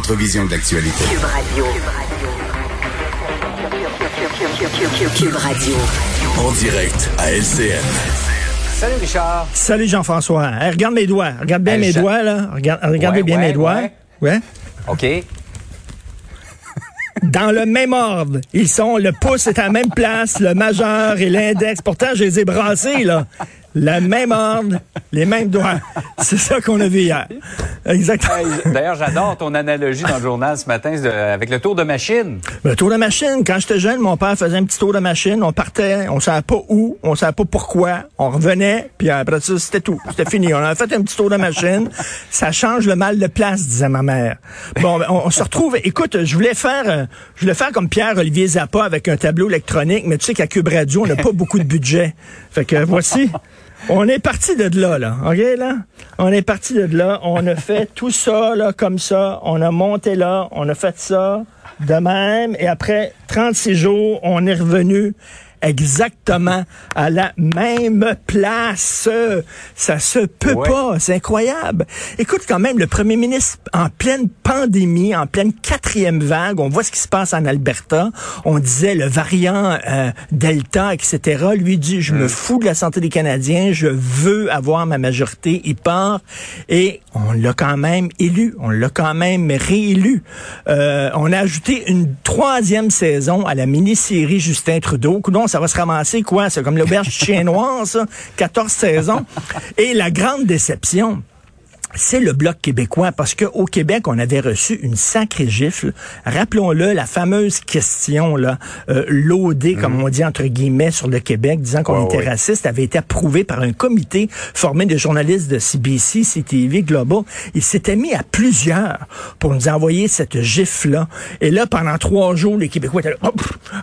Autre vision de l'actualité. Cube Radio. Cube Radio. En direct à LCN. Salut Richard. Salut Jean-François. Hey, regarde mes doigts. Regarde bien Hey, mes je- doigts, là. Regarde, regardez Ouais, bien ouais, mes doigts. ouais. Ouais. OK. Dans le même ordre. Ils sont, le pouce est à la même place, le majeur et l'index. Pourtant, je les ai brassés, là. Le même ordre, les mêmes doigts. C'est ça qu'on a vu hier. Exactement. D'ailleurs, j'adore ton analogie dans le journal ce matin avec le tour de machine. Le tour de machine. Quand j'étais jeune, mon père faisait un petit tour de machine. On partait, on savait pas où, on savait pas pourquoi. On revenait, puis après ça, c'était tout. C'était fini. On a fait un petit tour de machine. Ça change le mal de place, disait ma mère. Bon, ben, on, on se retrouve. Écoute, je voulais faire, euh, je voulais faire comme Pierre-Olivier Zappa avec un tableau électronique, mais tu sais qu'à Cube Radio, on n'a pas beaucoup de budget. Fait que voici. On est parti de là, là. OK, là? On est parti de là. On a fait tout ça, là, comme ça. On a monté là. On a fait ça de même. Et après 36 jours, on est revenu exactement à la même place. Ça se peut Ouais. pas. C'est incroyable. Écoute, quand même, le premier ministre, en pleine pandémie, en pleine quatrième vague, on voit ce qui se passe en Alberta. On disait le variant euh, Delta, etc. Lui dit, je me fous de la santé des Canadiens, je veux avoir ma majorité. Il part et on l'a quand même élu. On l'a quand même réélu. Euh, on a ajouté une troisième saison à la mini-série Justin Trudeau. Coudon, ça va se ramasser quoi? C'est comme l'auberge chien noir, ça? 14 saisons. Et la grande déception, c'est le Bloc québécois, parce qu'au Québec, on avait reçu une sacrée gifle. Rappelons-le, la fameuse question, là, euh, laudée, comme on dit entre guillemets, sur le Québec, disant qu'on était raciste, avait été approuvée par un comité formé de journalistes de CBC, CTV, Global. Il s'était mis à plusieurs pour nous envoyer cette gifle-là. Et là, pendant trois jours, les Québécois étaient là, Oh, pff, ah,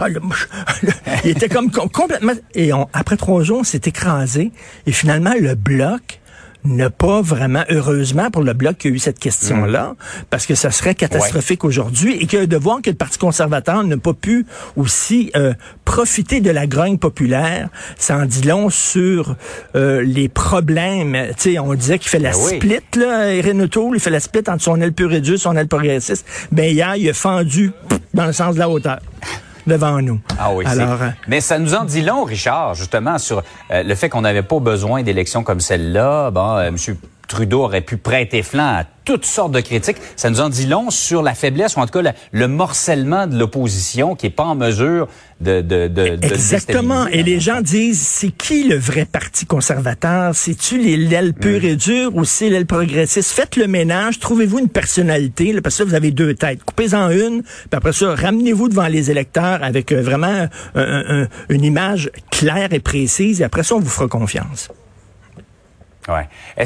ah, le ah, le- il était comme com- complètement... Et on, après trois jours, on s'est écrasé. Et finalement, le Bloc n'a pas vraiment, heureusement pour le Bloc qui a eu cette question-là, parce que ça serait catastrophique aujourd'hui, et que de voir que le Parti conservateur n'a pas pu aussi euh, profiter de la grogne populaire, ça en dit long sur euh, les problèmes. Tu sais, on disait qu'il fait la Ben oui. split, là, Erin il fait la split entre son aile pure et dure, son aile progressiste. Ben hier, il a fendu pff, dans le sens de la hauteur, devant nous. Ah oui, Alors, euh, Mais ça nous en dit long, Richard, justement, sur euh, le fait qu'on n'avait pas besoin d'élections comme celle-là. Bon, euh, M. Trudeau aurait pu prêter flanc à toutes sortes de critiques. Ça nous en dit long sur la faiblesse, ou en tout cas la- le morcellement de l'opposition qui est pas en mesure de, de, de, de le Exactement. Et les gens disent, c'est qui le vrai parti conservateur? C'est-tu l'aile pure et dure ou c'est l'aile progressiste? Faites le ménage, trouvez-vous une personnalité, là, parce que là, vous avez deux têtes. Coupez-en une, puis après ça, ramenez-vous devant les électeurs avec euh, vraiment un- un- un- une image claire et précise, et après ça, on vous fera confiance. Ouais. Euh,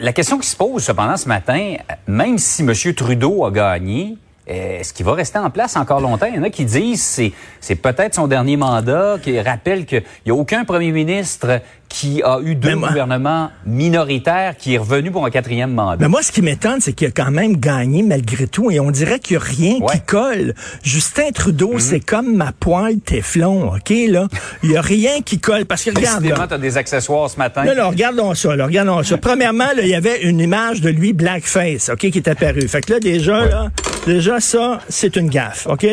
la question qui se pose cependant ce matin, euh, même si M. Trudeau a gagné, est-ce qu'il va rester en place encore longtemps? Il y en a qui disent c'est c'est peut-être son dernier mandat, qui rappellent qu'il n'y a aucun premier ministre qui a eu deux moi- gouvernements minoritaires qui est revenu pour un quatrième mandat. Mais moi, ce qui m'étonne, c'est qu'il a quand même gagné malgré tout, et on dirait qu'il n'y a rien Ouais. qui colle. Justin Trudeau, Mhm. c'est comme ma poêle Teflon, OK, là? Il n'y a rien qui colle, parce que regarde, tu as des accessoires ce matin. Là, là, regardons ça, là, regardons ça. Premièrement, là, il y avait une image de lui blackface, OK, qui est apparue. Fait que là, déjà, là, déjà, ça, c'est une gaffe, OK?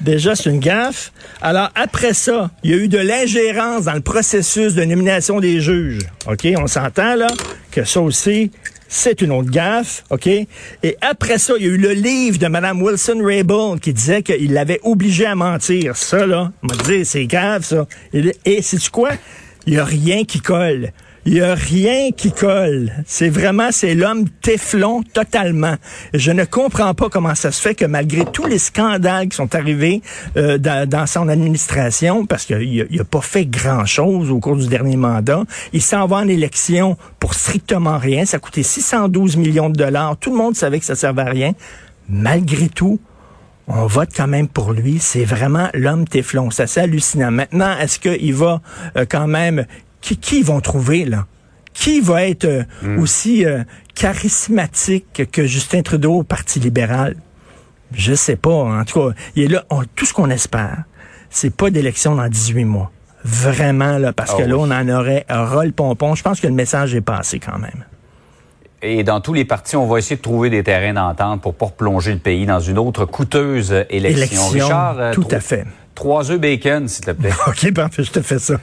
Déjà, c'est une gaffe. Alors, après ça, il y a eu de l'ingérence dans le processus de nomination des juges. OK? On s'entend, là, que ça aussi, c'est une autre gaffe, OK? Et après ça, il y a eu le livre de Mme Wilson-Raybould qui disait qu'il l'avait obligé à mentir. Ça, là, on m'a dit, c'est grave, ça. Et, et c'est quoi? Il n'y a rien qui colle. Il y a rien qui colle. C'est vraiment, c'est l'homme téflon totalement. Je ne comprends pas comment ça se fait que malgré tous les scandales qui sont arrivés euh, dans, dans, son administration, parce qu'il n'a pas fait grand-chose au cours du dernier mandat, il s'en va en élection pour strictement rien. Ça a coûté 612 millions de dollars. Tout le monde savait que ça servait à rien. Malgré tout, on vote quand même pour lui. C'est vraiment l'homme téflon. Ça, c'est hallucinant. Maintenant, est-ce qu'il va euh, quand même... Qui, qui vont trouver, là? Qui va être euh, Hmm. aussi euh, charismatique que Justin Trudeau au Parti libéral? Je sais pas. En tout cas, il est là. On- tout ce qu'on espère, c'est pas d'élection dans 18 mois. Vraiment, là, parce Ah que là, on en aurait un ras le pompon. Je pense que le message est passé quand même. Et dans tous les partis, on va essayer de trouver des terrains d'entente pour pas replonger le pays dans une autre coûteuse élection. Élection, Richard, euh, tout trois- à fait. Trois œufs bacon, s'il te plaît. OK, parfait, je te fais ça.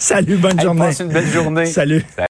Salut, bonne Hey, journée. passe une belle journée. Salut.